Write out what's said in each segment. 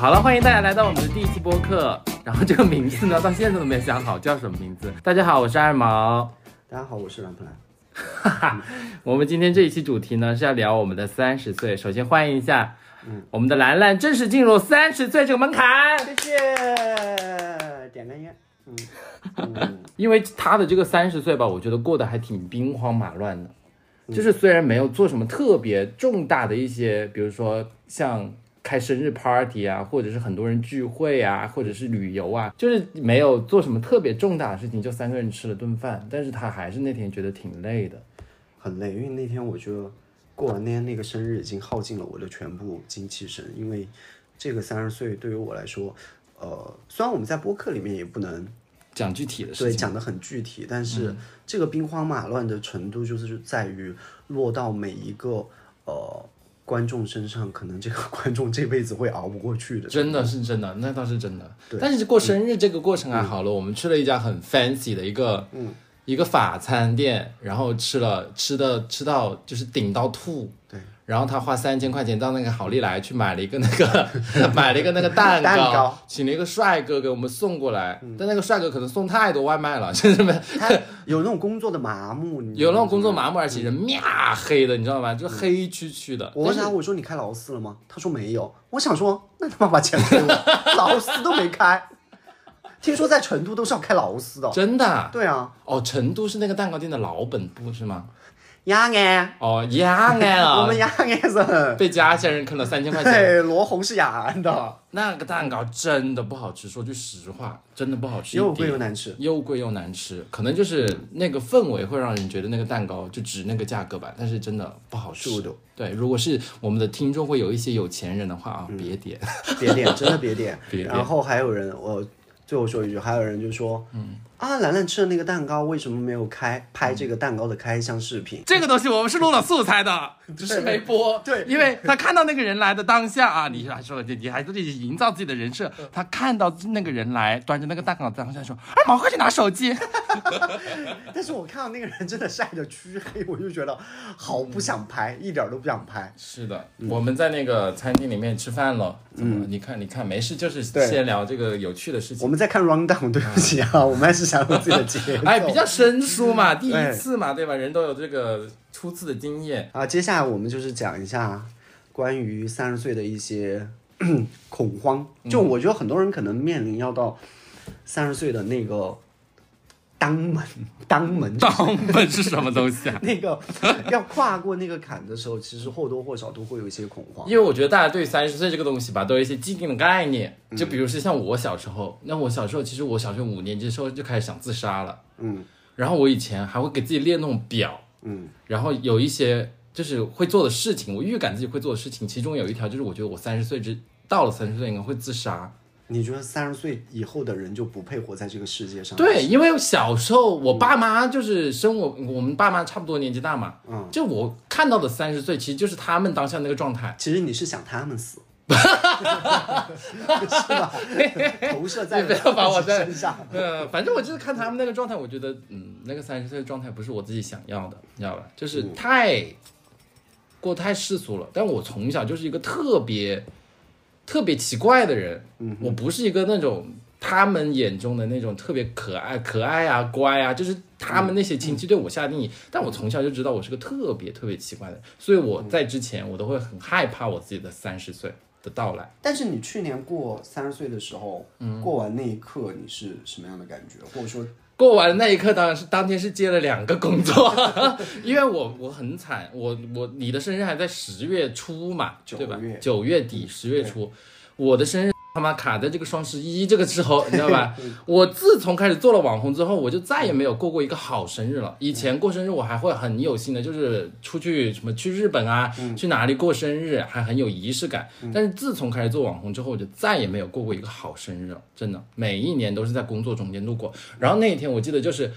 好了，欢迎大家来到我们的第一期播客。然后这个名字呢，到现在都没有想好叫什么名字。大家好，我是二毛。大家好，我是蓝普兰。哈哈，我们今天这一期主题呢是要聊我们的三十岁。首先欢迎一下，嗯，我们的兰兰正式进入三十岁这个门槛。谢谢，点根烟。嗯，因为他的这个三十岁吧，我觉得过得还挺兵荒马乱的。就是虽然没有做什么特别重大的一些，比如说像。开生日 party 啊，或者是很多人聚会啊，或者是旅游啊，就是没有做什么特别重大的事情，就三个人吃了顿饭。但是他还是那天觉得挺累的，很累，因为那天我觉得过完那天那个生日已经耗尽了我的全部精气神。因为这个三十岁对于我来说，呃，虽然我们在播客里面也不能讲具体的事情，对，讲的很具体，但是这个兵荒马乱的程度就是在于落到每一个呃。观众身上，可能这个观众这辈子会熬不过去的，真的是真的，那倒是真的。但是过生日这个过程还好了，我们去了一家很 fancy 的一个，嗯，一个法餐店，然后吃了吃的吃到就是顶到吐。对。然后他花三千块钱到那个好利来去买了一个那个 买了一个那个蛋糕，请了一个帅哥给我们送过来，但那个帅哥可能送太多外卖了，兄弟们，有那种工作的麻木，有那种工作麻木，而且人面黑的，你知道吗？就黑黢黢的。我问他，我说你开劳斯了吗？他说没有。我想说，那他妈把钱给我，劳斯都没开。听说在成都都是要开劳斯的，真的？对啊。哦，成都是那个蛋糕店的老本部是吗？雅安哦，雅安啊，我们雅安人被家乡人坑了三千块钱。对，罗红是雅安的，那个蛋糕真的不好吃，说句实话，真的不好吃，又贵又难吃，又贵又难吃，可能就是那个氛围会让人觉得那个蛋糕就值那个价格吧，但是真的不好吃。对，如果是我们的听众会有一些有钱人的话啊，别点，别点，真的别点。别然后还有人，我最后说一句，还有人就说，嗯。啊，兰兰吃的那个蛋糕为什么没有开拍这个蛋糕的开箱视频？这个东西我们是录了素材的，只是没播。对，因为他看到那个人来的当下啊，你还说你你还自己营造自己的人设。他看到那个人来端着那个蛋糕当下说：“二毛快去拿手机。”但是我看到那个人真的晒得黢黑，我就觉得好不想拍，一点都不想拍。是的，我们在那个餐厅里面吃饭了。嗯，你看，你看，没事，就是先聊这个有趣的事情。我们在看 rundown，对不起啊，我们还是。想自己的节奏，哎，比较生疏嘛，第一次嘛，对吧？人都有这个初次的经验啊。接下来我们就是讲一下关于三十岁的一些 恐慌。就我觉得很多人可能面临要到三十岁的那个。当门，当门，当门是什么东西啊？那个要跨过那个坎的时候，其实或多或少都会有一些恐慌。因为我觉得大家对三十岁这个东西吧，都有一些既定的概念。就比如说像我小时候，那我小时候其实我小学五年级的时候就开始想自杀了。嗯。然后我以前还会给自己列那种表。嗯。然后有一些就是会做的事情，我预感自己会做的事情，其中有一条就是我觉得我三十岁之到了三十岁应该会自杀。你觉得三十岁以后的人就不配活在这个世界上？对，因为小时候我爸妈就是生我，我们爸妈差不多年纪大嘛。嗯，就我看到的三十岁，其实就是他们当下那个状态。其实你是想他们死，是吧？投射在不要把我身上。呃，反正我就是看他们那个状态，我觉得，嗯，那个三十岁的状态不是我自己想要的，你知道吧？就是太过太世俗了。但我从小就是一个特别。特别奇怪的人，嗯我不是一个那种他们眼中的那种特别可爱、可爱啊、乖啊，就是他们那些亲戚对我下定义。但我从小就知道我是个特别特别奇怪的，所以我在之前我都会很害怕我自己的三十岁的到来。但是你去年过三十岁的时候，过完那一刻你是什么样的感觉？或者说？过完那一刻，当然是当天是接了两个工作，因为我我很惨，我我你的生日还在十月初嘛，对吧？九月底十月初，我的生日。他妈卡在这个双十一这个时候，你知道吧？我自从开始做了网红之后，我就再也没有过过一个好生日了。以前过生日我还会很有心的，就是出去什么去日本啊，去哪里过生日，还很有仪式感。但是自从开始做网红之后，我就再也没有过过一个好生日了。真的，每一年都是在工作中间度过。然后那一天我记得就是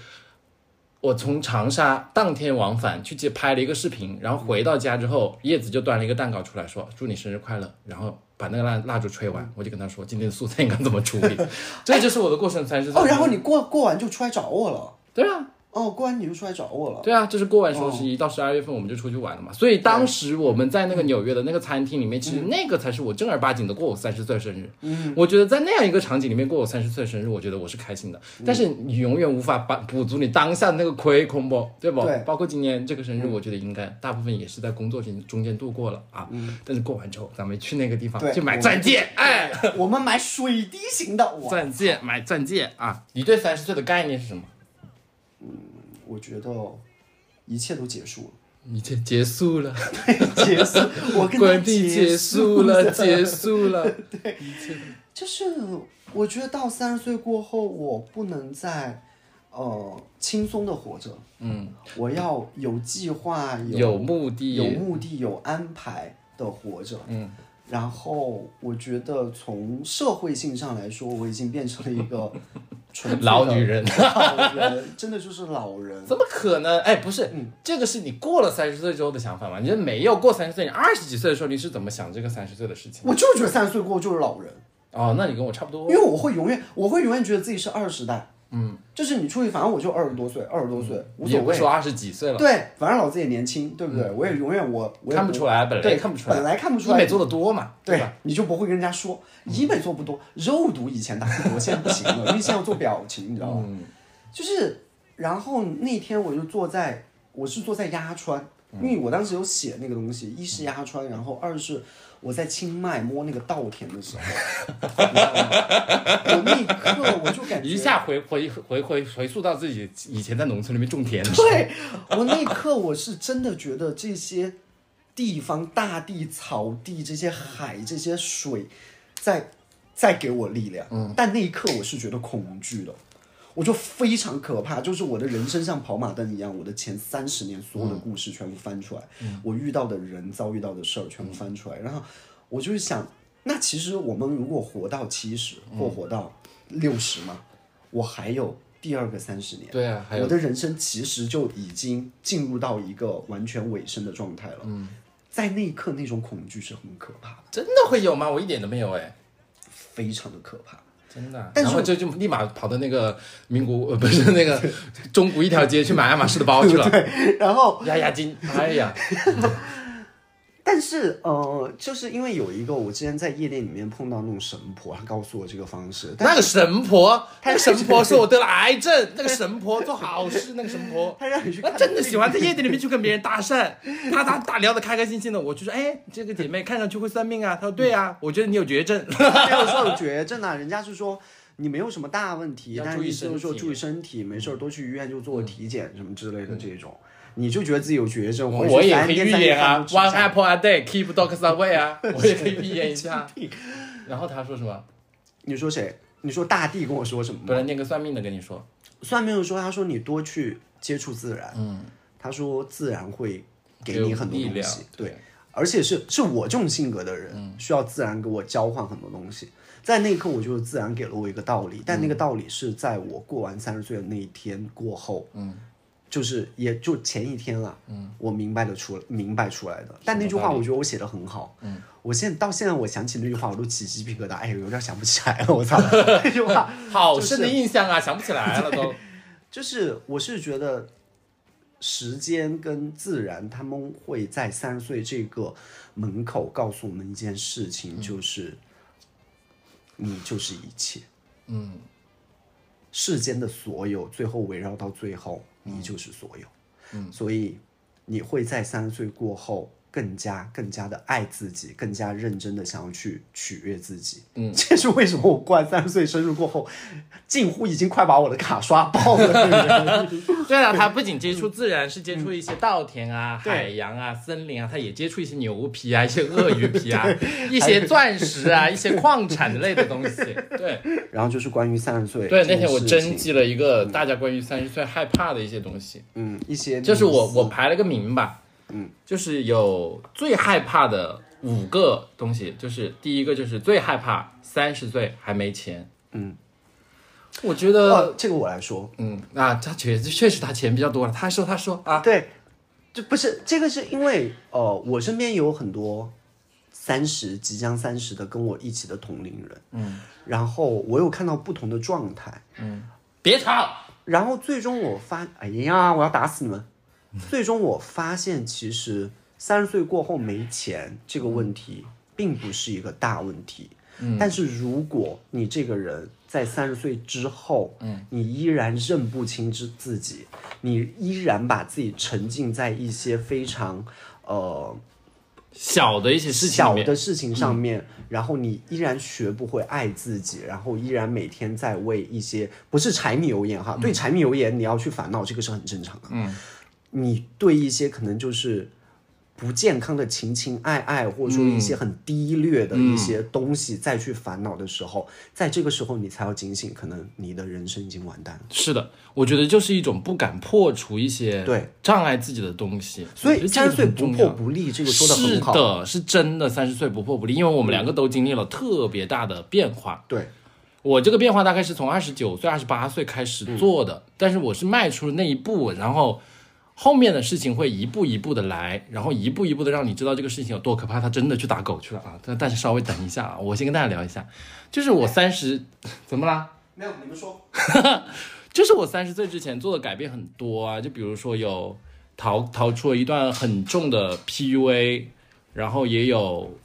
我从长沙当天往返去接拍了一个视频，然后回到家之后，叶子就端了一个蛋糕出来说：“祝你生日快乐。”然后。把那个蜡蜡烛吹完，我就跟他说今天的素菜应该怎么处理，这就是我的过生三十岁。哦，然后你过过完就出来找我了。对啊，哦，过完你就出来找我了。对啊，就是过完双十一到十二月份我们就出去玩了嘛。所以当时我们在那个纽约的那个餐厅里面，其实那个才是我正儿八经的过我三十岁生日。嗯，我觉得在那样一个场景里面过我三十岁生日，我觉得我是开心的。但是你永远无法把补足你当下的那个亏空不，对不？对。包括今年这个生日，我觉得应该大部分也是在工作中中间度过了啊。嗯。但是过完之后，咱们去那个地方去买钻戒，哎，我们买水滴型的钻戒，买钻戒啊！你对三十岁的概念是什么？我觉得一切都结束了，一切结束了，对结束，我跟关闭结束了，结束了，对，一切就是我觉得到三十岁过后，我不能再呃轻松的活着，嗯，我要有计划，有目的，有目的，有安排的活着，嗯。然后我觉得从社会性上来说，我已经变成了一个老女人，老人真的就是老人。怎么可能？哎，不是，这个是你过了三十岁之后的想法吗？你没有过三十岁，你二十几岁的时候你是怎么想这个三十岁的事情？我就觉得三十岁过后就是老人。哦，那你跟我差不多。因为我会永远，我会永远觉得自己是二十代。嗯，就是你出去，反正我就二十多岁，二十多岁无所谓。说二十几岁了。对，反正老子也年轻，对不对？我也永远我我看不出来，本来看不出来，本来看不出来。医美做的多嘛，对吧？你就不会跟人家说医美做不多，肉毒以前打不多，现在不行了，因为现在要做表情，你知道吗？就是，然后那天我就坐在，我是坐在鸭川，因为我当时有写那个东西，一是压川，然后二是。我在清迈摸那个稻田的时候，我那一刻我就感觉一下回回回回回溯到自己以前在农村里面种田。对我那一刻我是真的觉得这些地方大地草地这些海这些水在在给我力量，嗯，但那一刻我是觉得恐惧的。我就非常可怕，就是我的人生像跑马灯一样，我的前三十年所有的故事全部翻出来，我遇到的人遭遇到的事儿全部翻出来，然后我就是想，那其实我们如果活到七十或活到六十嘛，我还有第二个三十年，对啊，我的人生其实就已经进入到一个完全尾声的状态了。嗯，在那一刻那种恐惧是很可怕的，真的会有吗？我一点都没有哎，非常的可怕。真的，然后就就立马跑到那个名古呃 不是那个中古一条街去买爱马仕的包去了，对，然后压压惊，哎呀。但是，呃，就是因为有一个我之前在夜店里面碰到那种神婆，她告诉我这个方式。那个神婆，那个神婆说我得了癌症。那个神婆做好事，那个神婆，她让你去，她真的喜欢在夜店里面去跟别人搭讪，她她她聊得开开心心的。我就说，哎，这个姐妹看上去会算命啊。她说，对啊，我觉得你有绝症。没有说有绝症啊，人家是说你没有什么大问题，但是就是说注意身体，没事多去医院就做体检什么之类的这种。你就觉得自己有绝症，我也可以预言啊，One apple a day keep dogs away 啊，我也可以预言一下。然后他说什么？你说谁？你说大地跟我说什么？不是那个算命的跟你说，算命的说，他说你多去接触自然，嗯，他说自然会给你很多东西，对，而且是是我这种性格的人，需要自然给我交换很多东西。在那一刻，我就自然给了我一个道理，但那个道理是在我过完三十岁的那一天过后，嗯。就是也就前一天了，嗯，我明白的出明白出来的。但那句话我觉得我写的很好，嗯，我现在到现在我想起那句话我都起鸡皮疙瘩，哎，有点想不起来了，我操，那句话 好深的印象啊，想不起来了都。就是我是觉得时间跟自然他们会在三十岁这个门口告诉我们一件事情，就是你就是一切，嗯，世间的所有最后围绕到最后。你就是所有，嗯，所以你会在三十岁过后。更加更加的爱自己，更加认真的想要去取悦自己。嗯，这是为什么我过完三十岁生日过后，近乎已经快把我的卡刷爆了。对啊，他不仅接触自然，是接触一些稻田啊、海洋啊、森林啊，他也接触一些牛皮啊、一些鳄鱼皮啊、一些钻石啊、一些矿产类的东西。对，然后就是关于三十岁。对，那天我征集了一个大家关于三十岁害怕的一些东西。嗯，一些就是我我排了个名吧。嗯，就是有最害怕的五个东西，就是第一个就是最害怕三十岁还没钱。嗯，我觉得这个我来说，嗯，啊，他确实确实他钱比较多了。他说他说啊，对，就不是这个是因为呃，我身边有很多三十即将三十的跟我一起的同龄人，嗯，然后我有看到不同的状态，嗯，别吵。然后最终我发，哎呀，我要打死你们！最终我发现，其实三十岁过后没钱这个问题，并不是一个大问题。嗯，但是如果你这个人在三十岁之后，嗯，你依然认不清自自己，你依然把自己沉浸在一些非常呃小的一些事情小的事情上面，然后你依然学不会爱自己，然后依然每天在为一些不是柴米油盐哈，对柴米油盐你要去烦恼，这个是很正常的。嗯，你对一些可能就是。不健康的情情爱爱，或者说一些很低劣的一些东西，再去烦恼的时候，在这个时候你才要警醒，可能你的人生已经完蛋了。是的，我觉得就是一种不敢破除一些对障碍自己的东西。所以三十岁不破不立，这个说的很好。是的，是真的，三十岁不破不立，因为我们两个都经历了特别大的变化。对我这个变化大概是从二十九岁、二十八岁开始做的，但是我是迈出了那一步，然后。后面的事情会一步一步的来，然后一步一步的让你知道这个事情有多可怕。他真的去打狗去了啊！但但是稍微等一下啊，我先跟大家聊一下，就是我三十，怎么啦？没有，你们说。就是我三十岁之前做的改变很多啊，就比如说有逃逃出了一段很重的 PUA，然后也有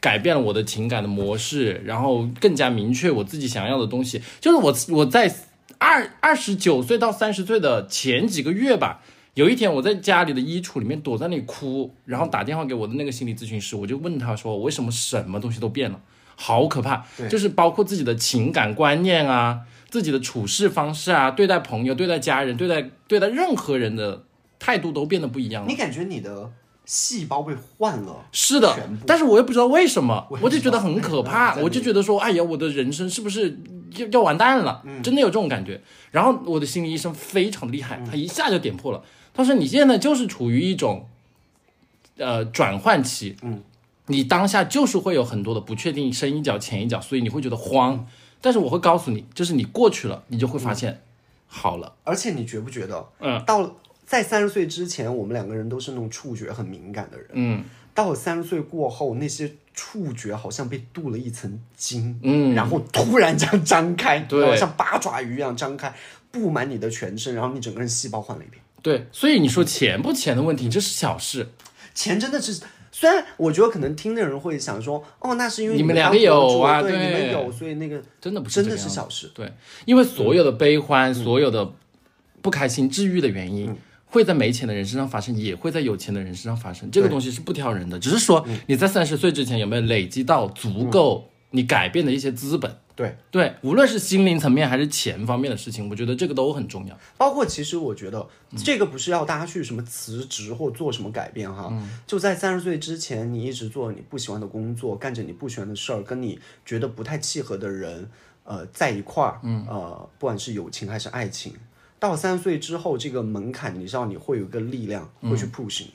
改变了我的情感的模式，然后更加明确我自己想要的东西。就是我我在二二十九岁到三十岁的前几个月吧。有一天，我在家里的衣橱里面躲在那里哭，然后打电话给我的那个心理咨询师，我就问他说：“为什么什么东西都变了？好可怕！就是包括自己的情感观念啊，自己的处事方式啊，对待朋友、对待家人、对待对待任何人的态度都变得不一样了。你感觉你的细胞被换了？是的，但是我又不知道为什么，我就觉得很可怕，我就觉得说，哎呀，我的人生是不是要要完蛋了？真的有这种感觉。然后我的心理医生非常的厉害，他一下就点破了。他说：“你现在就是处于一种，呃，转换期，嗯，你当下就是会有很多的不确定，深一脚浅一脚，所以你会觉得慌。但是我会告诉你，就是你过去了，你就会发现好了。而且你觉不觉得，嗯，到在三十岁之前，我们两个人都是那种触觉很敏感的人，嗯，到了三十岁过后，那些触觉好像被镀了一层金，嗯，然后突然这样张开，对，像八爪鱼一样张开，布满你的全身，然后你整个人细胞换了一遍。”对，所以你说钱不钱的问题，这是小事。钱真的是，虽然我觉得可能听的人会想说，哦，那是因为你们两个有啊，对，你们有，所以那个真的不是真的是小事。对，因为所有的悲欢，所有的不开心，治愈的原因，会在没钱的人身上发生，也会在有钱的人身上发生。这个东西是不挑人的，只是说你在三十岁之前有没有累积到足够你改变的一些资本。对对，无论是心灵层面还是钱方面的事情，我觉得这个都很重要。包括其实我觉得这个不是要大家去什么辞职或做什么改变哈，就在三十岁之前，你一直做你不喜欢的工作，干着你不喜欢的事儿，跟你觉得不太契合的人，呃，在一块儿，呃，不管是友情还是爱情，到三十岁之后，这个门槛你知道你会有一个力量会去 push 你。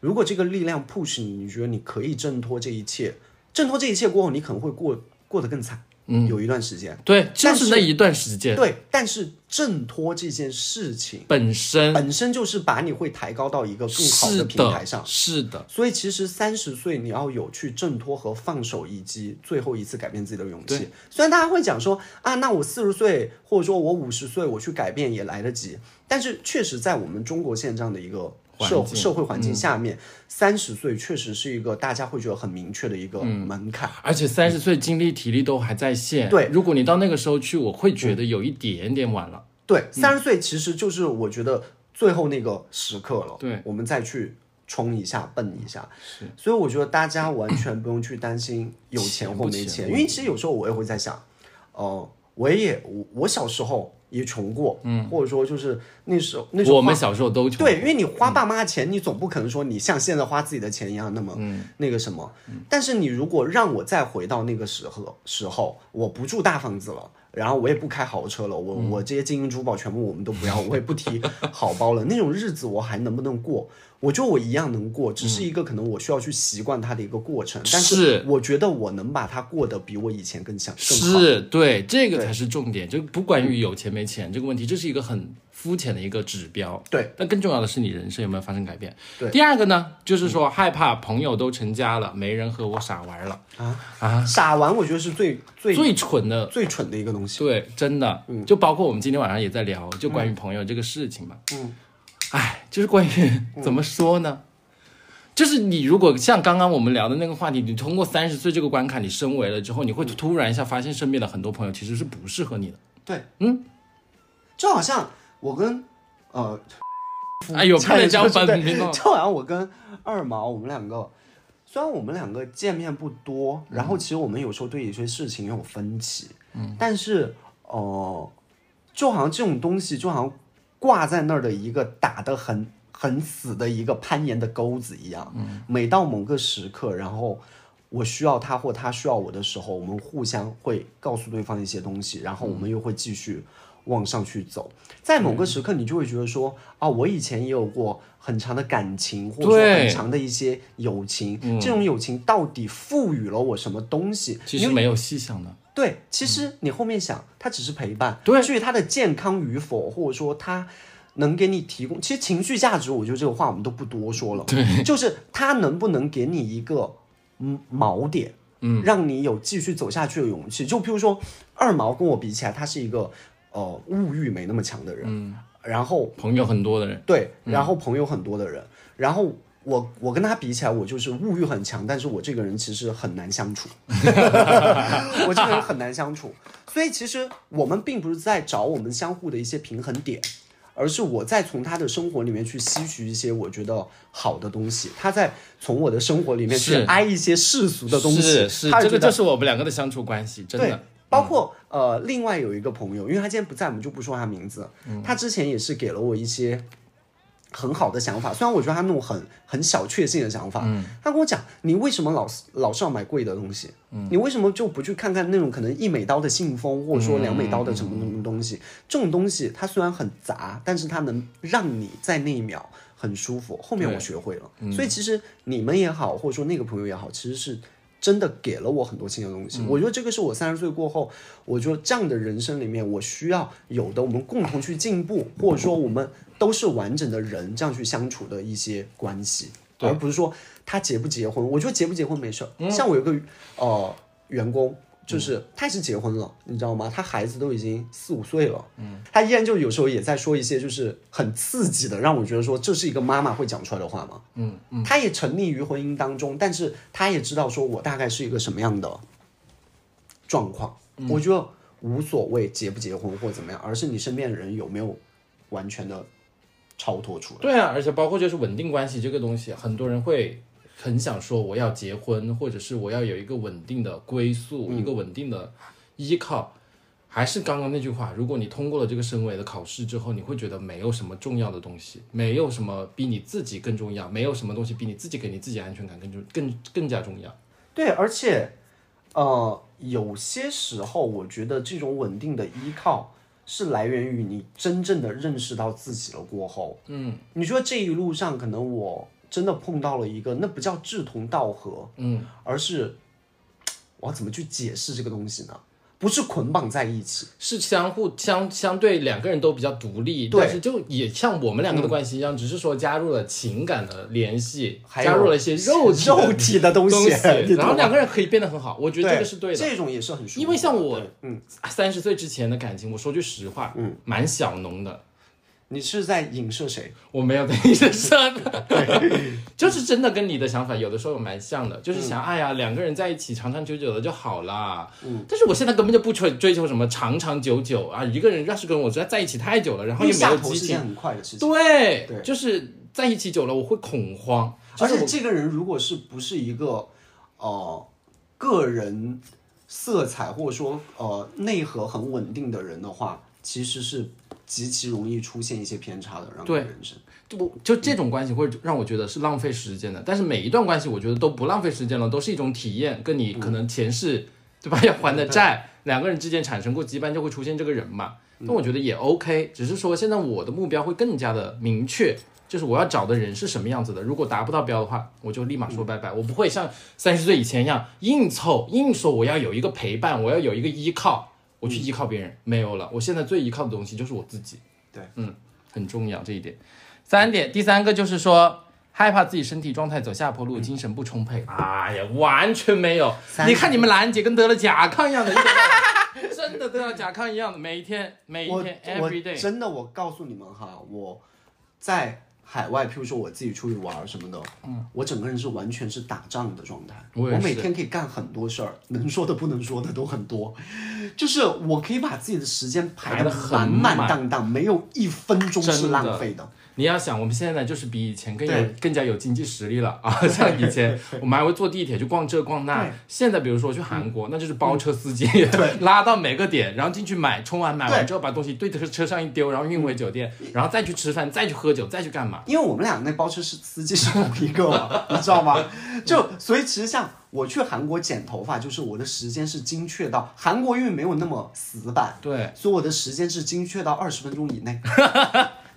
如果这个力量 push 你，你觉得你可以挣脱这一切，挣脱这一切过后，你可能会过过得更惨。嗯，有一段时间，对，就是那一段时间，对。但是挣脱这件事情本身，本身就是把你会抬高到一个更好的平台上，是的。所以其实三十岁你要有去挣脱和放手，以及最后一次改变自己的勇气。虽然大家会讲说啊，那我四十岁或者说我五十岁我去改变也来得及，但是确实在我们中国现这样的一个。社社会环境下面，三十岁确实是一个大家会觉得很明确的一个门槛，而且三十岁精力体力都还在线。对，如果你到那个时候去，我会觉得有一点点晚了。对，三十岁其实就是我觉得最后那个时刻了。对，我们再去冲一下，蹦一下。是，所以我觉得大家完全不用去担心有钱或没钱，因为其实有时候我也会在想，哦，我也我我小时候。也穷过，嗯，或者说就是那时候，那时候我们小时候都穷，对，因为你花爸妈的钱，你总不可能说你像现在花自己的钱一样那么那个什么。但是你如果让我再回到那个时候时候，我不住大房子了，然后我也不开豪车了，我我这些金银珠宝全部我们都不要，我也不提好包了，那种日子我还能不能过？我觉得我一样能过，只是一个可能我需要去习惯它的一个过程。但是我觉得我能把它过得比我以前更想更好。是对，这个才是重点。就不关于有钱没钱这个问题，这是一个很肤浅的一个指标。对，但更重要的是你人生有没有发生改变。对，第二个呢，就是说害怕朋友都成家了，没人和我傻玩了啊啊！傻玩，我觉得是最最最蠢的、最蠢的一个东西。对，真的，嗯，就包括我们今天晚上也在聊，就关于朋友这个事情嘛。嗯，哎，就是关于怎么说呢？就是你如果像刚刚我们聊的那个话题，你通过三十岁这个关卡，你升维了之后，你会突然一下发现身边的很多朋友其实是不适合你的。对，嗯，就好像我跟呃，哎呦，差点讲反名了。就好像我跟二毛，我们两个虽然我们两个见面不多，然后其实我们有时候对一些事情有分歧，嗯，但是呃，就好像这种东西，就好像挂在那儿的一个打的很。很死的一个攀岩的钩子一样，每到某个时刻，然后我需要他或他需要我的时候，我们互相会告诉对方一些东西，然后我们又会继续往上去走。在某个时刻，你就会觉得说啊，我以前也有过很长的感情，或者说很长的一些友情，这种友情到底赋予了我什么东西？其实没有细想的。对，其实你后面想，它只是陪伴。对，至于他的健康与否，或者说他。能给你提供，其实情绪价值，我觉得这个话我们都不多说了。对，就是他能不能给你一个嗯锚点，嗯，让你有继续走下去的勇气。就譬如说二毛跟我比起来，他是一个呃物欲没那么强的人，嗯，然后朋友很多的人，对，然后朋友很多的人，然后我我跟他比起来，我就是物欲很强，但是我这个人其实很难相处，我这个人很难相处，所以其实我们并不是在找我们相互的一些平衡点。而是我在从他的生活里面去吸取一些我觉得好的东西，他在从我的生活里面去挨一些世俗的东西。是是，这个就是我们两个的相处关系，真的。包括呃，另外有一个朋友，因为他今天不在，我们就不说他名字。他之前也是给了我一些。很好的想法，虽然我觉得他那种很很小确幸的想法，嗯，他跟我讲，你为什么老是老是要买贵的东西？嗯，你为什么就不去看看那种可能一美刀的信封，或者说两美刀的什么什么东西？这种东西它虽然很杂，但是它能让你在那一秒很舒服。后面我学会了，所以其实你们也好，或者说那个朋友也好，其实是。真的给了我很多新的东西，我觉得这个是我三十岁过后，我觉得这样的人生里面我需要有的，我们共同去进步，或者说我们都是完整的人，这样去相处的一些关系，而不是说他结不结婚，我觉得结不结婚没事儿。像我有个呃员工。就是他也是结婚了，你知道吗？他孩子都已经四五岁了，嗯，他依然就有时候也在说一些就是很刺激的，让我觉得说这是一个妈妈会讲出来的话吗？嗯嗯，他也沉溺于婚姻当中，但是他也知道说我大概是一个什么样的状况，我觉得无所谓结不结婚或怎么样，而是你身边的人有没有完全的超脱出来。对啊，而且包括就是稳定关系这个东西，很多人会。很想说我要结婚，或者是我要有一个稳定的归宿，一个稳定的依靠。还是刚刚那句话，如果你通过了这个升维的考试之后，你会觉得没有什么重要的东西，没有什么比你自己更重要，没有什么东西比你自己给你自己安全感更重更更加重要。对，而且，呃，有些时候我觉得这种稳定的依靠是来源于你真正的认识到自己了过后。嗯，你说这一路上可能我。真的碰到了一个，那不叫志同道合，嗯，而是我要怎么去解释这个东西呢？不是捆绑在一起，是相互相相对两个人都比较独立，但是就也像我们两个的关系一样，只是说加入了情感的联系，加入了一些肉肉体的东西，然后两个人可以变得很好。我觉得这个是对的，这种也是很舒服。因为像我，嗯，三十岁之前的感情，我说句实话，嗯，蛮小浓的。你是在影射谁？我没有在影射，对，就是真的跟你的想法有的时候蛮像的，就是想，哎呀，两个人在一起长长久久的就好了。嗯，但是我现在根本就不追追求什么长长久久啊，一个人要是跟我在在一起太久了，然后又没有激情，很快的事情。对，就是在一起久了我会恐慌，而且这个人如果是不是一个呃个人色彩或者说呃内核很稳定的人的话，其实是。极其容易出现一些偏差的，让人生就就这种关系会让我觉得是浪费时间的。但是每一段关系，我觉得都不浪费时间了，都是一种体验。跟你可能前世对吧要还的债，两个人之间产生过羁绊，就会出现这个人嘛。那我觉得也 OK，只是说现在我的目标会更加的明确，就是我要找的人是什么样子的。如果达不到标的话，我就立马说拜拜。我不会像三十岁以前一样硬凑硬说我要有一个陪伴，我要有一个依靠。我去依靠别人没有了，我现在最依靠的东西就是我自己。对，嗯，很重要这一点。三点，第三个就是说害怕自己身体状态走下坡路，精神不充沛。哎呀，完全没有。你看你们兰姐跟得了甲亢一样的，真的得了甲亢一样的，每一天每一天 every day。真的，我告诉你们哈，我在。海外，譬如说我自己出去玩什么的，嗯，我整个人是完全是打仗的状态。我每天可以干很多事儿，能说的不能说的都很多，就是我可以把自己的时间排的满满当当，没有一分钟是浪费的。你要想，我们现在就是比以前更有更加有经济实力了啊！像以前我们还会坐地铁去逛这逛那，现在比如说去韩国，那就是包车司机 拉到每个点，然后进去买，充完买完之后把东西对着车上一丢，然后运回酒店，然后再去吃饭，再去喝酒，再去干嘛？因为我们俩那包车是司机是同一个，你知道吗？就所以其实像我去韩国剪头发，就是我的时间是精确到韩国因为没有那么死板，对，所以我的时间是精确到二十分钟以内。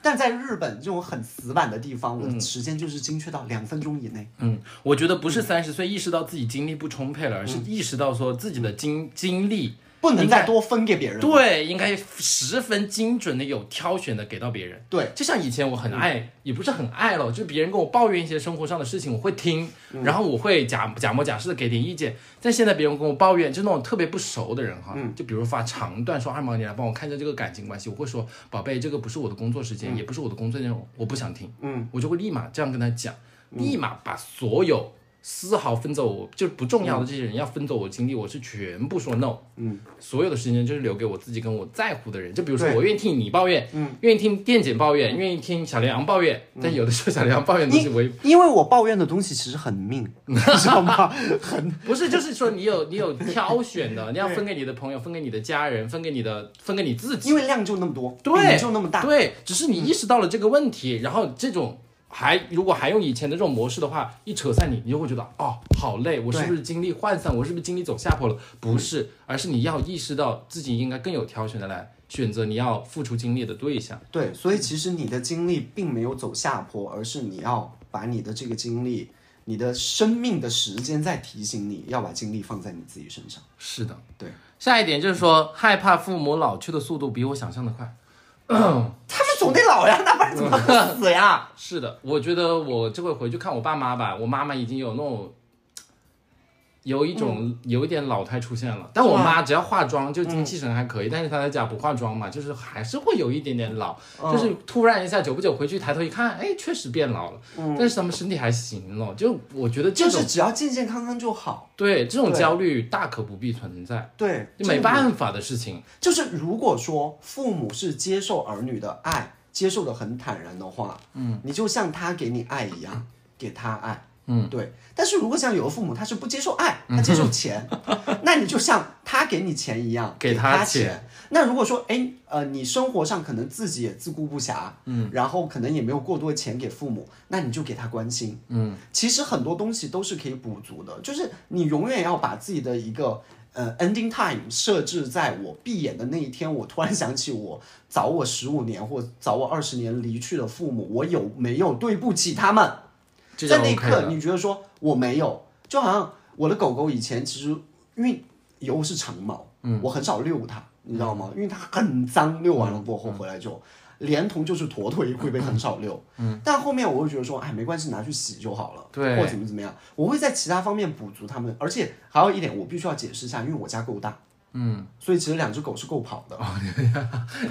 但在日本这种很死板的地方，我的时间就是精确到两分钟以内。嗯，我觉得不是三十岁意识到自己精力不充沛了，而是意识到说自己的精精力。不能再多分给别人。对，应该十分精准的、有挑选的给到别人。对，就像以前我很爱，也不是很爱了，就别人跟我抱怨一些生活上的事情，我会听，然后我会假假模假式的给点意见。但现在别人跟我抱怨，就那种特别不熟的人哈，就比如发长段说二毛你来帮我看一下这个感情关系，我会说宝贝，这个不是我的工作时间，也不是我的工作内容，我不想听。嗯，我就会立马这样跟他讲，立马把所有。丝毫分走我就是不重要的这些人要分走我精力，我是全部说 no。嗯，所有的时间就是留给我自己跟我在乎的人。就比如说，我愿意听你抱怨，嗯，愿意听电姐抱怨，愿意听小梁抱怨。但有的时候小梁抱怨的东西，我因为我抱怨的东西其实很命，你知道吗？很 不是，就是说你有你有挑选的，你要分给你的朋友，分给你的家人，分给你的分给你自己，因为量就那么多，对，就那么大，对，只是你意识到了这个问题，然后这种。还如果还用以前的这种模式的话，一扯散你，你就会觉得哦，好累，我是不是精力涣散？我是不是精力走下坡了？不是，而是你要意识到自己应该更有挑选的来选择你要付出精力的对象。对，所以其实你的精力并没有走下坡，而是你要把你的这个精力，你的生命的时间在提醒你要把精力放在你自己身上。是的，对。下一点就是说，害怕父母老去的速度比我想象的快。他们总得老呀，怎么死呀？是的，我觉得我这回回去看我爸妈吧，我妈妈已经有那种。有一种有一点老态出现了，但我妈只要化妆就精气神还可以，但是她在家不化妆嘛，就是还是会有一点点老，就是突然一下久不久回去抬头一看，哎，确实变老了，但是他们身体还行了，就我觉得就是只要健健康康就好。对，这种焦虑大可不必存在。对，没办法的事情。就是如果说父母是接受儿女的爱，接受的很坦然的话，嗯，你就像他给你爱一样，给他爱。嗯，对。但是如果像有的父母他是不接受爱，他接受钱，那你就像他给你钱一样，给他钱。那如果说，哎，呃，你生活上可能自己也自顾不暇，嗯，然后可能也没有过多钱给父母，那你就给他关心，嗯。其实很多东西都是可以补足的，就是你永远要把自己的一个呃 ending time 设置在我闭眼的那一天，我突然想起我早我十五年或早我二十年离去的父母，我有没有对不起他们？在那一刻，你觉得说我没有，就好像我的狗狗以前其实因为油是长毛，嗯，我很少遛它，你知道吗？因为它很脏，遛完了过后回来就连同就是坨腿会被很少遛，嗯，但后面我会觉得说，哎，没关系，拿去洗就好了，对，或怎么怎么样，我会在其他方面补足他们，而且还有一点我必须要解释一下，因为我家够大，嗯，所以其实两只狗是够跑的，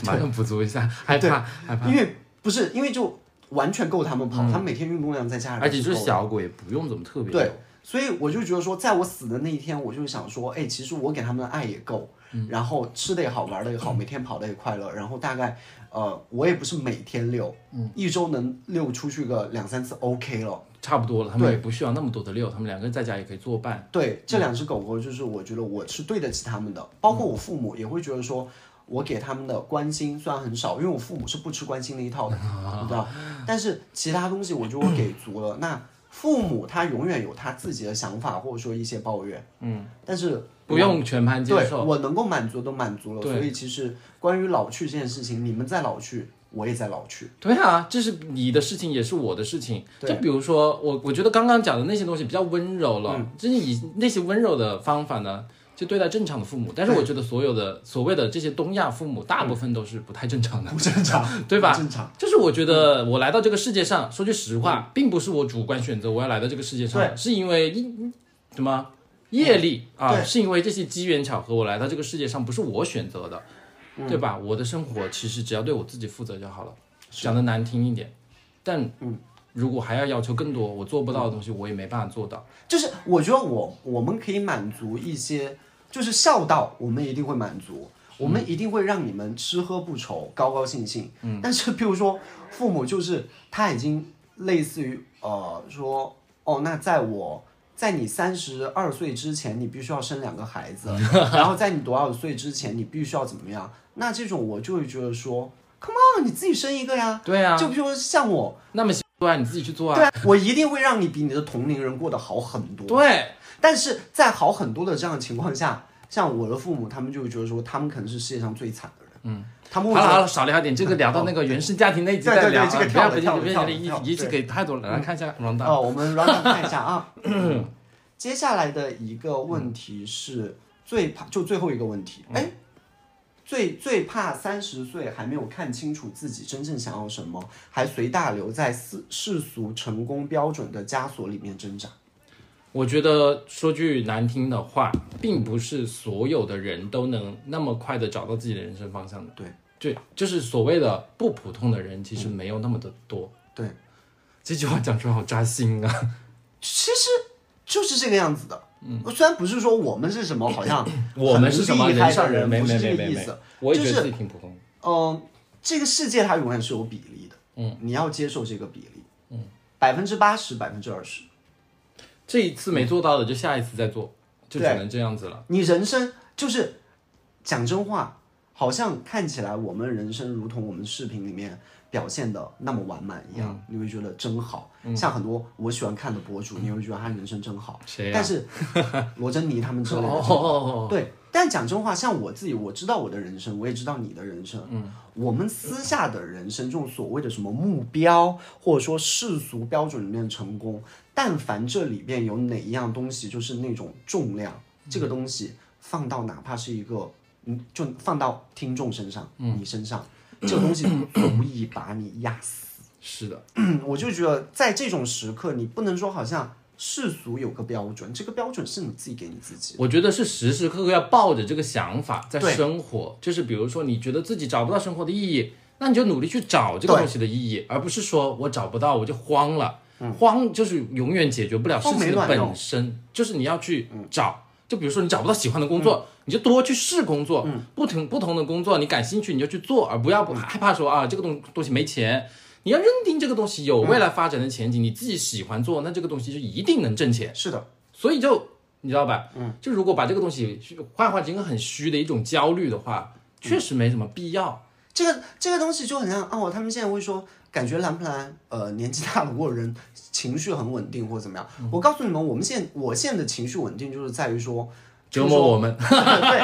马上 补足一下，害怕害怕，因为不是因为就。完全够他们跑，他们每天运动量在家里，而且就是小狗也不用怎么特别。对，所以我就觉得说，在我死的那一天，我就想说，哎，其实我给他们的爱也够，然后吃的也好，玩的也好，每天跑的也快乐，然后大概，呃，我也不是每天遛，一周能遛出去个两三次，OK 了，差不多了。他们也不需要那么多的遛，他们两个人在家也可以作伴。对，这两只狗狗就是我觉得我是对得起他们的，包括我父母也会觉得说。我给他们的关心虽然很少，因为我父母是不吃关心那一套的，你知道。但是其他东西我觉得我给足了。那父母他永远有他自己的想法，或者说一些抱怨，嗯，但是不用全盘接受。我能够满足都满足了。所以其实关于老去这件事情，你们在老去，我也在老去。对啊，这是你的事情，也是我的事情。就比如说我，我觉得刚刚讲的那些东西比较温柔了，就是以那些温柔的方法呢。就对待正常的父母。但是我觉得所有的所谓的这些东亚父母，大部分都是不太正常的，不正常，对吧？正常。就是我觉得我来到这个世界上，说句实话，并不是我主观选择我要来到这个世界上，是因为一什么业力啊？是因为这些机缘巧合，我来到这个世界上不是我选择的，对吧？我的生活其实只要对我自己负责就好了。讲的难听一点，但嗯。如果还要要求更多，我做不到的东西，我也没办法做到。就是我觉得我我们可以满足一些，就是孝道，我们一定会满足，我们一定会让你们吃喝不愁，高高兴兴。嗯。但是，比如说父母，就是他已经类似于呃说，哦，那在我在你三十二岁之前，你必须要生两个孩子，然后在你多少岁之前，你必须要怎么样？那这种我就会觉得说，Come on，你自己生一个呀。对呀。就比如说像我那么。对啊，你自己去做啊！对啊，我一定会让你比你的同龄人过得好很多。对，但是在好很多的这样的情况下，像我的父母，他们就会觉得说，他们可能是世界上最惨。嗯，他们好了好了，少聊点，这个聊到那个原生家庭那一集再聊。对对对，这个跳不跳不跳一一直给太多了。来看一下 round 哦，我们 round 看一下啊。接下来的一个问题是最怕，就最后一个问题，哎。最最怕三十岁还没有看清楚自己真正想要什么，还随大流在世世俗成功标准的枷锁里面挣扎。我觉得说句难听的话，并不是所有的人都能那么快的找到自己的人生方向的。对，对，就是所谓的不普通的人，其实没有那么的多。对，这句话讲出来好扎心啊。其实就是这个样子的。嗯，虽然不是说我们是什么，好像 我们是什么人上人，不是这个意思。我也觉得自己挺普通。嗯，这个世界它永远是有比例的。嗯，你要接受这个比例。嗯，百分之八十，百分之二十。这一次没做到的，就下一次再做，就只能这样子了。你人生就是讲真话，好像看起来我们人生如同我们视频里面。表现的那么完满一样，你会觉得真好。像很多我喜欢看的博主，你会觉得他人生真好。谁但是罗珍妮他们之类的。对，但讲真话，像我自己，我知道我的人生，我也知道你的人生。嗯。我们私下的人生，这种所谓的什么目标，或者说世俗标准里面的成功，但凡这里面有哪一样东西，就是那种重量，这个东西放到哪怕是一个，嗯，就放到听众身上，你身上。这个东西足以把你压死。是的，我就觉得在这种时刻，你不能说好像世俗有个标准，这个标准是你自己给你自己。我觉得是时时刻刻要抱着这个想法在生活，就是比如说你觉得自己找不到生活的意义，那你就努力去找这个东西的意义，而不是说我找不到我就慌了。慌就是永远解决不了事情的本身，就是你要去找。就比如说你找不到喜欢的工作，你就多去试工作，不同不同的工作你感兴趣你就去做，而不要不害怕说啊这个东东西没钱，你要认定这个东西有未来发展的前景，你自己喜欢做，那这个东西就一定能挣钱。是的，所以就你知道吧，嗯，就如果把这个东西幻化成一个很虚的一种焦虑的话，确实没什么必要。这个这个东西就很像哦，他们现在会说。感觉蓝不蓝？呃，年纪大了或者人情绪很稳定或者怎么样？我告诉你们，我们现我现在的情绪稳定就是在于说折磨我们。对，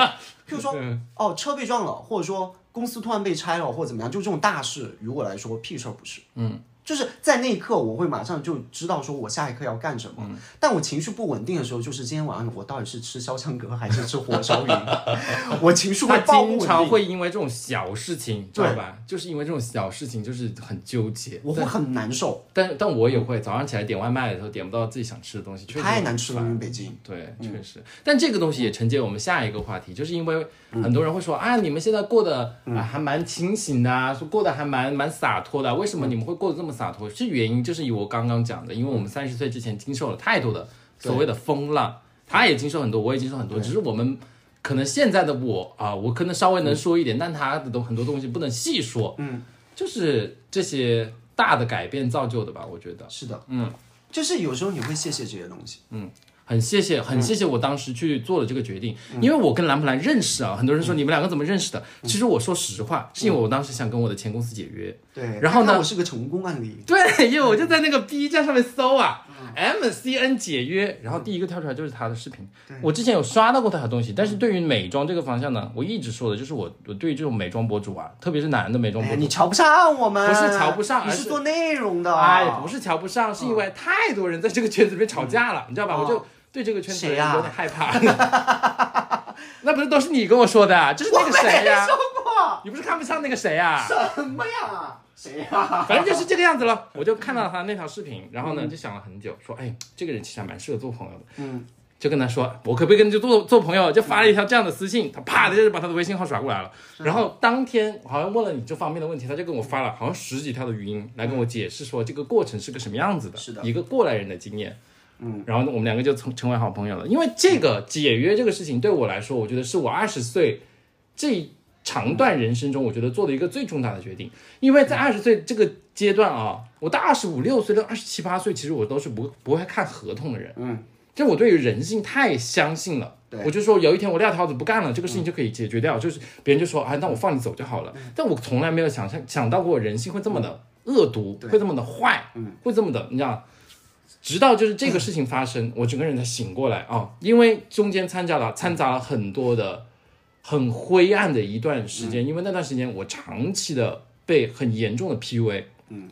譬如说 哦，车被撞了，或者说公司突然被拆了，或者怎么样，就这种大事，于我来说屁事儿不是。嗯。就是在那一刻，我会马上就知道说我下一刻要干什么。但我情绪不稳定的时候，就是今天晚上我到底是吃潇湘阁还是吃火烧云？我情绪会爆经常会因为这种小事情，知道吧？就是因为这种小事情，就是很纠结，我会很难受。但但我也会早上起来点外卖的时候点不到自己想吃的东西，太难吃了，因为北京。对，确实。但这个东西也承接我们下一个话题，就是因为很多人会说啊，你们现在过得啊还蛮清醒的，说过得还蛮蛮洒脱的，为什么你们会过得这么洒脱？是原因。就是以我刚刚讲的，因为我们三十岁之前经受了太多的所谓的风浪，他也经受很多，我也经受很多，只是我们可能现在的我啊，我可能稍微能说一点，但他的都很多东西不能细说，嗯，就是这些大的改变造就的吧，我觉得。是的，嗯，就是有时候你会谢谢这些东西，嗯。很谢谢，很谢谢我当时去做了这个决定，因为我跟兰普兰认识啊，很多人说你们两个怎么认识的？其实我说实话，是因为我当时想跟我的前公司解约。对，然后呢，我是个成功案例。对，因为我就在那个 B 站上面搜啊，MCN 解约，然后第一个跳出来就是他的视频。我之前有刷到过他的东西，但是对于美妆这个方向呢，我一直说的就是我我对于这种美妆博主啊，特别是男的美妆博主，你瞧不上我们？不是瞧不上，你是做内容的。哎，不是瞧不上，是因为太多人在这个圈子里面吵架了，你知道吧？我就。对这个圈子有点害怕 那不是都是你跟我说的？就是那个谁呀？说过。你不是看不上那个谁呀？什么呀？谁呀？反正就是这个样子了。我就看到他那条视频，然后呢，就想了很久，说，哎，这个人其实还蛮适合做朋友的。嗯。就跟他说，我可不可以跟你做做朋友？就发了一条这样的私信，他啪的就把他的微信号甩过来了。然后当天好像问了你这方面的问题，他就跟我发了好像十几条的语音来跟我解释说这个过程是个什么样子的，是的，一个过来人的经验。嗯，然后我们两个就成成为好朋友了。因为这个解约这个事情对我来说，我觉得是我二十岁这长段人生中，我觉得做的一个最重大的决定。因为在二十岁这个阶段啊，我到二十五六岁到二十七八岁，其实我都是不不会看合同的人。嗯。就我对于人性太相信了，我就说有一天我撂挑子不干了，这个事情就可以解决掉，就是别人就说，啊，那我放你走就好了。但我从来没有想象想到过人性会这么的恶毒，会这么的坏，会这么的，你知道？直到就是这个事情发生，我整个人才醒过来啊，因为中间参加了掺杂了很多的很灰暗的一段时间，因为那段时间我长期的被很严重的 PUA，嗯。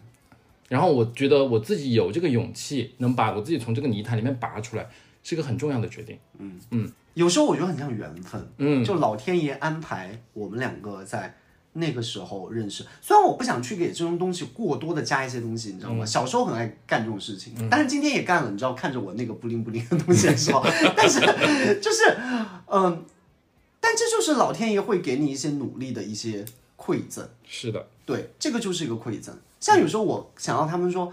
然后我觉得我自己有这个勇气，能把我自己从这个泥潭里面拔出来，是一个很重要的决定。嗯嗯，有时候我觉得很像缘分。嗯，就老天爷安排我们两个在那个时候认识。虽然我不想去给这种东西过多的加一些东西，你知道吗？小时候很爱干这种事情，但是今天也干了。你知道，看着我那个不灵不灵的东西的时候，但是就是嗯，但这就是老天爷会给你一些努力的一些馈赠。是的，对，这个就是一个馈赠。像有时候我想要他们说，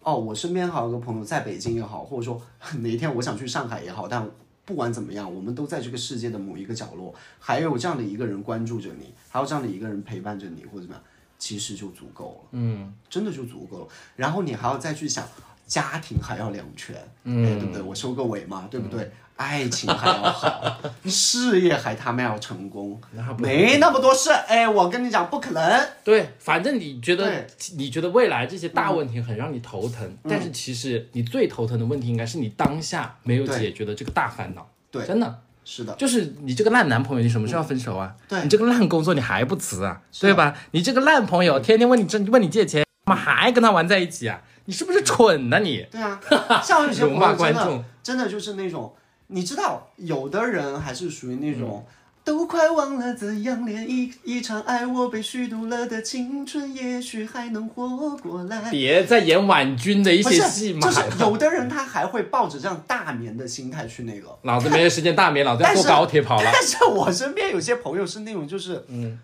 哦，我身边好有个朋友在北京也好，或者说哪一天我想去上海也好，但不管怎么样，我们都在这个世界的某一个角落，还有这样的一个人关注着你，还有这样的一个人陪伴着你，或者怎么样，其实就足够了。嗯，真的就足够了。然后你还要再去想，家庭还要两全，嗯，对不对？我收个尾嘛，对不对？爱情还要好，事业还他妈要成功，没那么多事。哎，我跟你讲，不可能。对，反正你觉得你觉得未来这些大问题很让你头疼，但是其实你最头疼的问题应该是你当下没有解决的这个大烦恼。对，真的是的，就是你这个烂男朋友，你什么时候要分手啊？对，你这个烂工作你还不辞啊？对吧？你这个烂朋友天天问你这问你借钱，妈还跟他玩在一起啊？你是不是蠢呢？你对啊，像有些 朋友真的真的就是那种。你知道，有的人还是属于那种，都快忘了怎样恋一一场爱，我被虚度了的青春，也许还能活过来。别再演婉君的一些戏嘛。就是有的人他还会抱着这样大眠的心态去那个。老子没有时间大眠，老子要坐高铁跑了。但是我身边有些朋友是那种，就是嗯。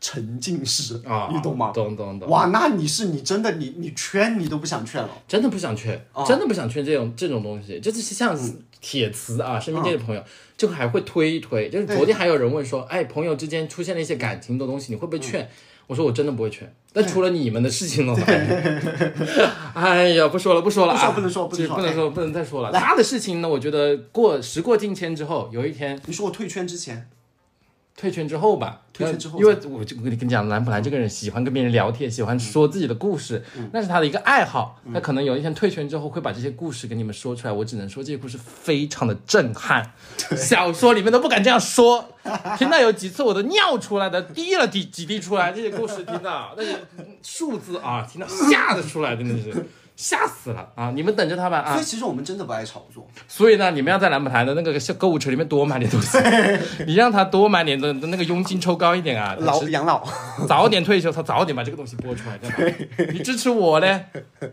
沉浸式啊，你懂吗？懂懂懂。哇，那你是你真的你你劝你都不想劝了，真的不想劝，真的不想劝这种这种东西，就是像铁磁啊，身边这些朋友就还会推一推。就是昨天还有人问说，哎，朋友之间出现了一些感情的东西，你会不会劝？我说我真的不会劝。那除了你们的事情了，哎呀，不说了不说了啊，不能说不能说不能说不能再说了。他的事情呢，我觉得过时过境迁之后，有一天你说我退圈之前。退圈之后吧，退圈之后，因为我就我跟你跟你讲，兰普兰这个人喜欢跟别人聊天，喜欢说自己的故事，那是他的一个爱好。他可能有一天退圈之后，会把这些故事给你们说出来。我只能说这些故事非常的震撼，小说里面都不敢这样说。听到有几次我都尿出来的，滴了滴几滴出来。这些故事听到那些数字啊，听到吓得出来，真的是。吓死了啊！你们等着他吧啊！所以其实我们真的不爱炒作。所以呢，你们要在蓝宝台的那个小购物车里面多买点东西，你让他多买点的那个佣金抽高一点啊。老养老，早点退休，他早点把这个东西播出来，对吧？你支持我嘞，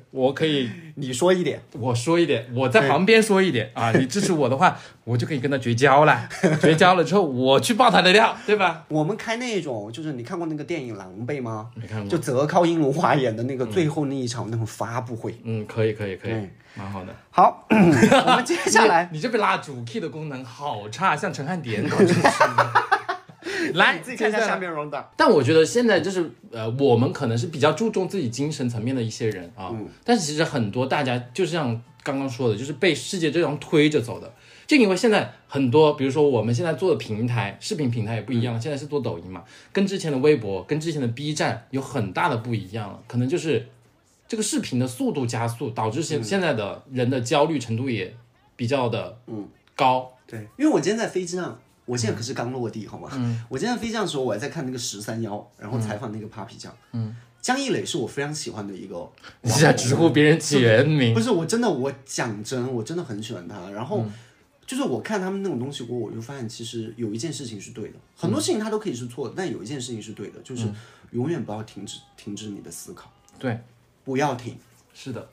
我可以你说一点，我说一点，我在旁边说一点啊。你支持我的话，我就可以跟他绝交了。绝交了之后，我去爆他的料，对吧？我们开那种，就是你看过那个电影《狼狈》吗？没看过。就泽靠英龙华演的那个最后那一场那种发布会。嗯，可以，可以，可以，蛮好的。好，我们接下来，你这边拉主 key 的功能好差，像陈汉典。来，自己看一下下面 round。但我觉得现在就是，呃，我们可能是比较注重自己精神层面的一些人啊。嗯。但是其实很多大家就像刚刚说的，就是被世界这样推着走的。就因为现在很多，比如说我们现在做的平台，视频平台也不一样了。现在是做抖音嘛，跟之前的微博、跟之前的 B 站有很大的不一样了。可能就是。这个视频的速度加速，导致现现在的人的焦虑程度也比较的嗯高。对，因为我今天在飞机上，我现在可是刚落地，好吗？嗯。我今天飞机上的时候，我还在看那个十三幺，然后采访那个 Papi 酱。嗯。江一磊是我非常喜欢的一个。你在直呼别人全名？不是，我真的，我讲真，我真的很喜欢他。然后就是我看他们那种东西过，我就发现其实有一件事情是对的，很多事情他都可以是错的，但有一件事情是对的，就是永远不要停止停止你的思考，对，不要停。是的，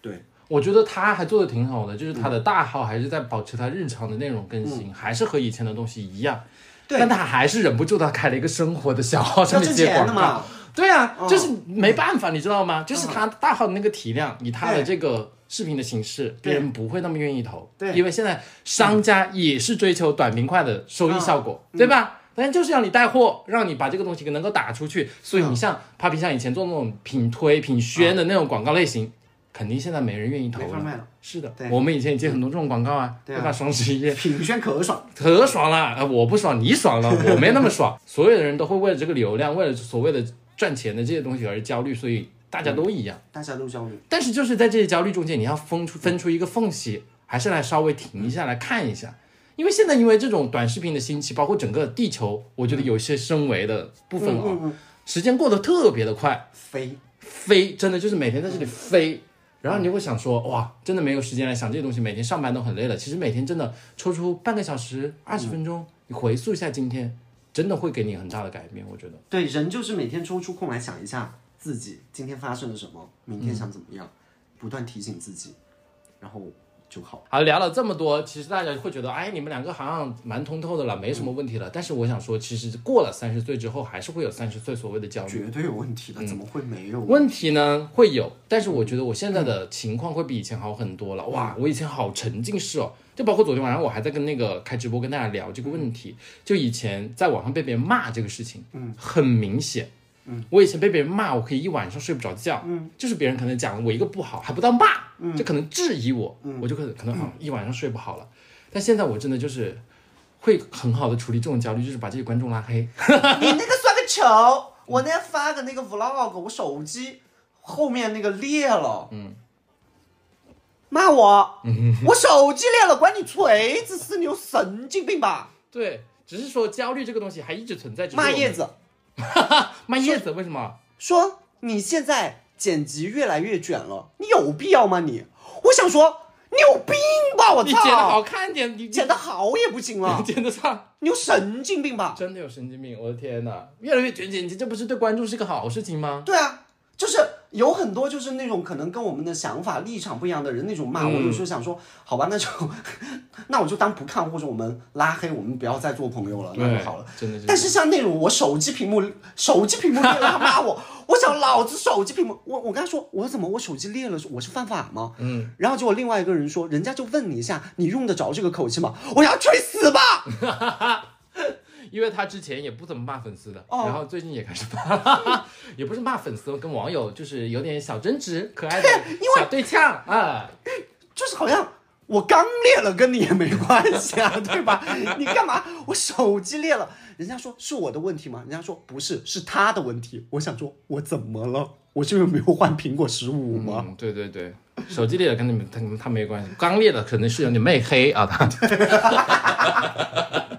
对，我觉得他还做的挺好的，就是他的大号还是在保持他日常的内容更新，还是和以前的东西一样。对但他还是忍不住他开了一个生活的小号上面接广嘛，对啊，嗯就是没办法，你知道吗？就是他大号的那个体量，以他的这个视频的形式，别人不会那么愿意投。对因为现在商家也是追求短平快的收益效果，对吧？但是就是要你带货，让你把这个东西能够打出去。所以你像 Papi 像以前做那种品推、品宣的那种广告类型，肯定现在没人愿意投了。是的，我们以前也接很多这种广告啊，对啊吧？双十一 评选可爽。可爽了，呃，我不爽，你爽了，我没那么爽。所有的人都会为了这个流量，为了所谓的赚钱的这些东西而焦虑，所以大家都一样。大家都焦虑，但是就是在这些焦虑中间，你要分出分出一个缝隙，还是来稍微停一下来看一下。因为现在因为这种短视频的兴起，包括整个地球，我觉得有些升维的部分啊，嗯嗯，时间过得特别的快，飞，飞真的就是每天在这里飞。然后你会想说，哇，真的没有时间来想这些东西，每天上班都很累了。其实每天真的抽出半个小时、二十分钟，你回溯一下今天，真的会给你很大的改变。我觉得，对，人就是每天抽出空来想一下自己今天发生了什么，明天想怎么样，不断提醒自己，然后就好。好，聊了这么多，其实大家会觉得，哎，你们两个好像蛮通透的了，没什么问题了。但是我想说，其实过了三十岁之后，还是会有三十岁所谓的焦虑。绝对有问题的，怎么会没有？问题呢会有，但是我觉得我现在的情况会比以前好很多了。哇，我以前好沉浸式哦，就包括昨天晚上我还在跟那个开直播跟大家聊这个问题。就以前在网上被别人骂这个事情，嗯，很明显。嗯，我以前被别人骂，我可以一晚上睡不着觉。嗯，就是别人可能讲了我一个不好，还不到骂，嗯，就可能质疑我，嗯，我就可能可能好一晚上睡不好了。但现在我真的就是会很好的处理这种焦虑，就是把这些观众拉黑。你那个算个球！我那天发的那个 vlog，我手机后面那个裂了，嗯，骂我，我手机裂了，关你锤子事！你有神经病吧？对，只是说焦虑这个东西还一直存在。骂叶子，骂叶子为什么？说你现在剪辑越来越卷了，你有必要吗你？我想说，你有病吧！我操，你剪的好看点，你剪的好也不行了，剪的差，你有神经病吧？真的有神经病！我的天哪，越来越卷剪辑，这不是对观众是个好事情吗？对啊，就是有很多就是那种可能跟我们的想法立场不一样的人那种骂，嗯我有时候想说，好吧，那就 那我就当不看，或者我们拉黑，我们不要再做朋友了，那就好了。真的是。但是像那种我手机屏幕 手机屏幕裂了，他骂我，我想老子手机屏幕，我我跟他说，我怎么我手机裂了，我是犯法吗？嗯，然后结果另外一个人说，人家就问你一下，你用得着这个口气吗？我要去死吧！因为他之前也不怎么骂粉丝的，哦然后最近也开始骂，也不是骂粉丝，跟网友就是有点小争执，可爱的 小对呛啊。就是好像我刚裂了，跟你也没关系啊，对吧？你干嘛？我手机裂了，人家说是我的问题吗？人家说不是，是他的问题。我想说，我怎么了？我是因为没有换苹果十五吗？嗯，对对对，手机裂了跟你们他他没关系，刚裂的可能是有点媚黑啊他。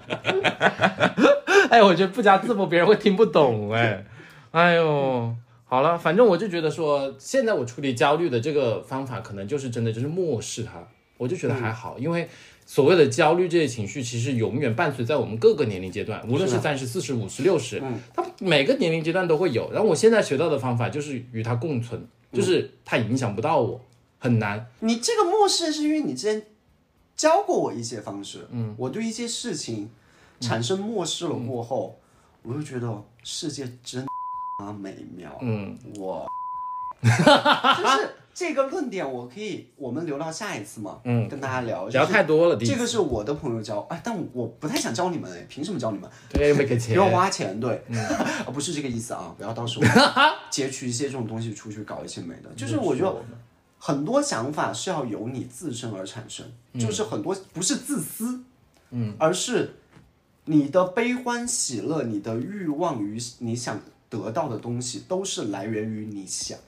哎，我觉得不加字幕别人会听不懂哎，哎呦。好了，反正我就觉得说，现在我处理焦虑的这个方法，可能就是真的就是漠视它，我就觉得还好，因为所谓的焦虑这些情绪，其实永远伴随在我们各个年龄阶段，无论是三十、四十、五十、六十，它每个年龄阶段都会有。然后我现在学到的方法就是与它共存，就是它影响不到我，很难。你这个漠视是因为你之前教过我一些方式，嗯，我对一些事情产生漠视了过后，我就觉得世界真啊美妙，嗯，我 就是这个论点，我可以我们留到下一次嘛，嗯，跟大家聊，聊太多了，这个是我的朋友教，哎，但我不太想教你们，哎，凭什么教你们？对没给钱。给我花钱，对，啊，不是这个意思啊，不要到时候 截取一些这种东西出去搞一些美的，就是我觉得很多想法是要由你自身而产生，就是很多不是自私，嗯，而是你的悲欢喜乐，你的欲望与你想得到的东西，都是来源于你想。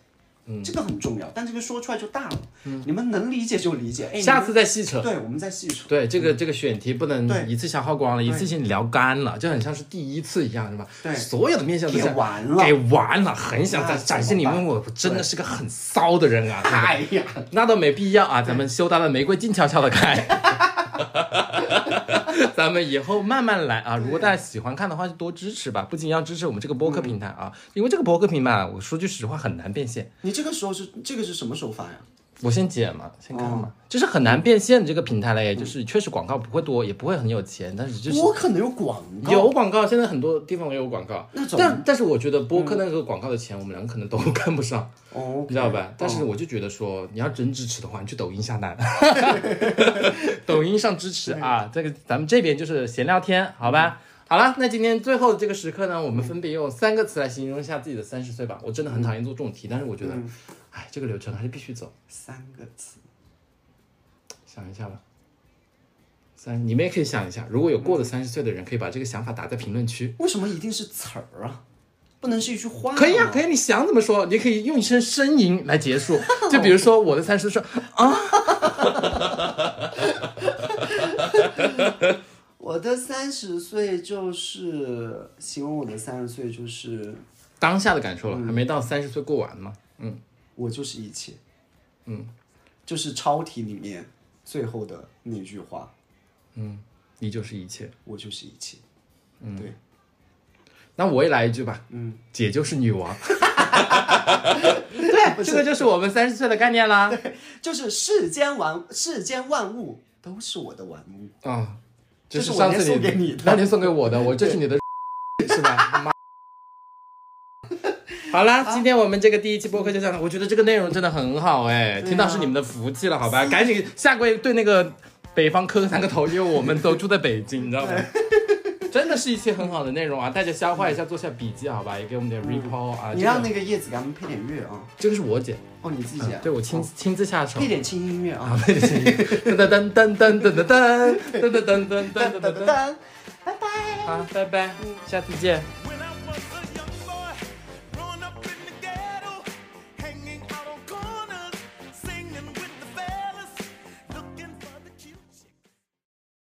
嗯，这个很重要，但这个说出来就大了。嗯，你们能理解就理解。哎，下次再细扯。对，我们再细扯。对，这个这个选题不能一次消耗光了，一次性聊干了，就很像是第一次一样，是吧？对所有的面向都给完了给完了，很想再展现你们，我真的是个很骚的人啊！哎呀，那倒没必要啊，咱们羞答的玫瑰静悄悄的开。咱们以后慢慢来啊！如果大家喜欢看的话，就多支持吧。不仅要支持我们这个播客平台啊，因为这个播客平台，我说句实话很难变现。你这个时候是这个是什么时候发呀？我先剪嘛，先看嘛，就是很难变现的这个平台嘞，就是确实广告不会多，也不会很有钱，但是就是我可能有广告，有广告，现在很多地方也有广告，那但但是我觉得播客那个广告的钱，我们两个可能都看不上，哦，你知道吧？但是我就觉得说，你要真支持的话，你去抖音下单，抖音上支持啊，这个咱们这边就是闲聊天，好吧？好了，那今天最后这个时刻呢，我们分别用三个词来形容一下自己的三十岁吧。我真的很讨厌做这种题，但是我觉得，哎，这个流程还是必须走。三个词。想一下吧，三，你们也可以想一下，如果有过了三十岁的人，可以把这个想法打在评论区。为什么一定是词儿啊？不能是一句话？可以啊，可以，你想怎么说，你可以用一声呻吟来结束。就比如说我的三十岁啊，我的三十岁就是形容我的三十岁就是当下的感受了，还没到三十岁过完嘛。嗯，我就是一切，嗯，就是超体里面。最后的那句话，嗯，你就是一切，我就是一切，嗯，对。那我也来一句吧，嗯，姐就是女王，对，这个就是我们三十岁的概念啦，对，就是世间万世间万物都是我的玩物啊，这是上次送给你的，那天送给我的，我这是你的，是吧？妈。好啦，今天我们这个第一期播客就这样。我觉得这个内容真的很好哎，听到是你们的福气了，好吧？赶紧下跪对那个北方磕三个头，因为我们都住在北京，你知道吗？真的是一期很好的内容啊，大家消化一下，做下笔记，好吧？也给我们点 report 啊。你让那个叶子给他们配点乐啊。这个是我姐哦，你自己啊？对，我亲亲自下手。配点轻音乐啊，配点轻音乐。噔噔噔噔噔噔噔噔噔噔噔噔噔噔噔。拜拜。好，拜拜，下次见。